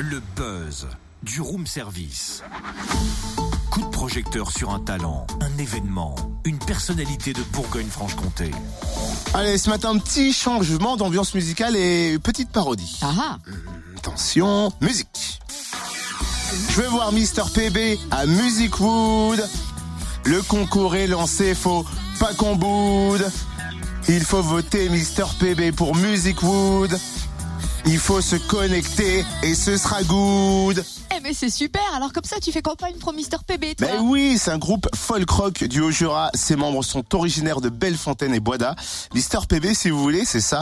Le buzz du room service. Coup de projecteur sur un talent, un événement, une personnalité de Bourgogne-Franche-Comté. Allez, ce matin, petit changement d'ambiance musicale et petite parodie. Ah ah Attention, musique. Je vais voir Mister PB à Music Wood. Le concours est lancé, faut pas qu'on boude. Il faut voter Mister PB pour Music Wood. Il faut se connecter et ce sera good. Eh mais c'est super Alors comme ça, tu fais campagne pour Mister PB, toi Ben oui, c'est un groupe folk rock du Haut-Jura. Ses membres sont originaires de Bellefontaine et Boisda. Mister PB, si vous voulez, c'est ça.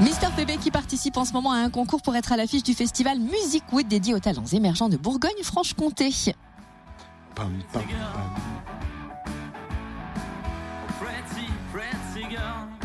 Mister PB qui participe en ce moment à un concours pour être à l'affiche du festival Music Wood dédié aux talents émergents de Bourgogne-Franche-Comté. Pam, pam, pam. begun.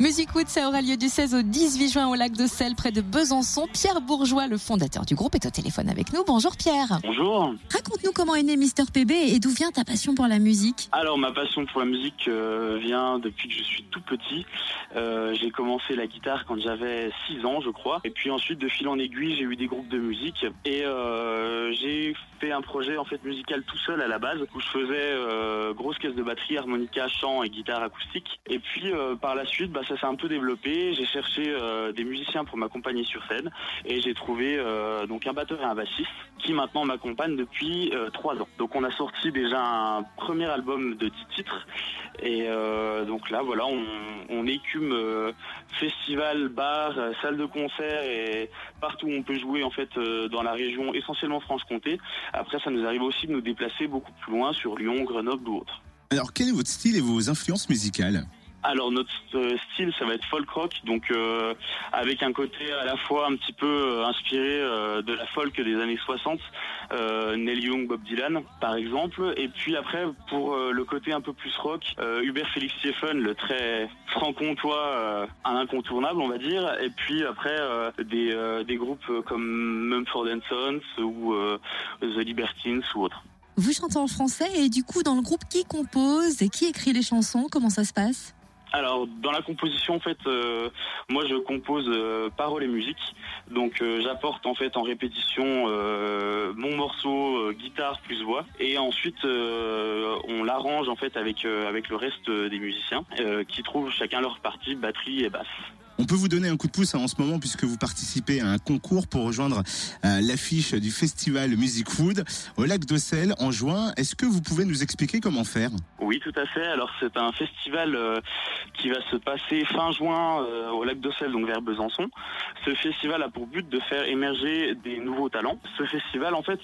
Music Wood, ça aura lieu du 16 au 18 juin au lac de Selle, près de Besançon. Pierre Bourgeois, le fondateur du groupe, est au téléphone avec nous. Bonjour Pierre. Bonjour. Raconte-nous comment est né Mister PB et d'où vient ta passion pour la musique. Alors ma passion pour la musique euh, vient depuis que je suis tout petit. Euh, j'ai commencé la guitare quand j'avais 6 ans je crois. Et puis ensuite de fil en aiguille j'ai eu des groupes de musique. Et euh, j'ai fait un projet en fait musical tout seul à la base où je faisais grosse caisse de batterie, harmonica, chant et guitare acoustique. Et puis par la suite bah, ça s'est un peu développé. J'ai cherché euh, des musiciens pour m'accompagner sur scène. Et j'ai trouvé euh, donc un batteur et un bassiste qui maintenant m'accompagnent depuis euh, trois ans. Donc on a sorti déjà un premier album de 10 titres et donc là voilà on, écume festival, bar, salle de concert et partout où on peut jouer en fait dans la région essentiellement Franche-Comté. Après ça nous arrive aussi de nous déplacer beaucoup plus loin sur Lyon, Grenoble ou autre. Alors, quel est votre style et vos influences musicales? Alors notre euh, style ça va être folk rock donc euh, avec un côté à la fois un petit peu euh, inspiré euh, de la folk des années 60 euh, Neil Young, Bob Dylan par exemple. Et puis après pour le côté un peu plus rock Hubert Félix Stephen le très franc-comtois un incontournable on va dire. Et puis après des, des groupes comme Mumford Sons ou The Libertines ou autres. Vous chantez en français et du coup dans le groupe qui compose et qui écrit les chansons? Comment ça se passe? Alors dans la composition en fait euh, moi je compose euh, paroles et musique donc euh, j'apporte en fait en répétition euh, mon morceau guitare plus voix et ensuite on l'arrange en fait avec avec le reste des musiciens qui trouvent chacun leur partie batterie et basse. On peut vous donner un coup de pouce hein, en ce moment puisque vous participez à un concours pour rejoindre euh, l'affiche du festival Music Food au lac Selle en juin. Est-ce que vous pouvez nous expliquer comment faire? Oui, tout à fait. Alors c'est un festival euh, qui va se passer fin juin euh, au lac d'Ossel, donc vers Besançon. Ce festival a pour but de faire émerger des nouveaux talents. Ce festival, en fait,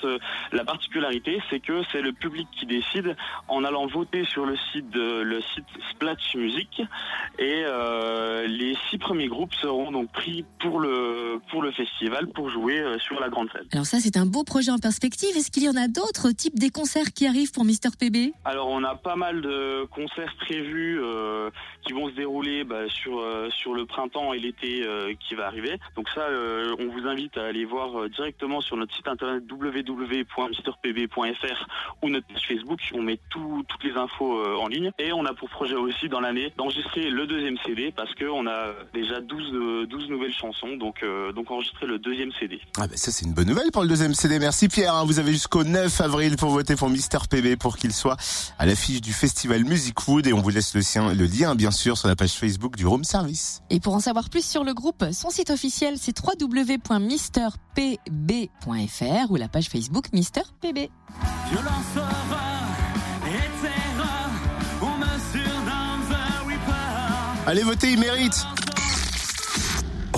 la particularité, c'est que c'est le public qui décide en allant voter sur le site le site Splatch Music et les six premiers groupes seront donc pris pour le pour le festival pour jouer euh, sur la grande scène. Alors ça c'est un beau projet en perspective. Est-ce qu'il y en a d'autres types des concerts qui arrivent pour Mister PB Alors on a pas mal de concerts prévus euh, qui vont se dérouler bah, sur euh, sur le printemps et l'été euh, qui va arriver. Donc ça, on vous invite à aller voir directement sur notre site internet www.mrpb.fr ou notre page Facebook. On met tout- toutes les infos en ligne et on a pour projet aussi dans l'année d'enregistrer le deuxième CD parce que on a déjà 12 euh, 12 nouvelles chansons. Donc euh, donc enregistrer le deuxième CD. Ah ben ça c'est une bonne nouvelle pour le deuxième CD. Merci Pierre. hein. Vous avez jusqu'au 9 avril pour voter pour Mister PB pour qu'il soit à l'affiche du festival Music Wood et on vous laisse le, sien, le lien bien sûr sur la page Facebook du Room Service. Et pour en savoir plus sur le groupe, son site officiel c'est www.mrpb.fr ou la page Facebook Mister PB. Allez voter, il mérite.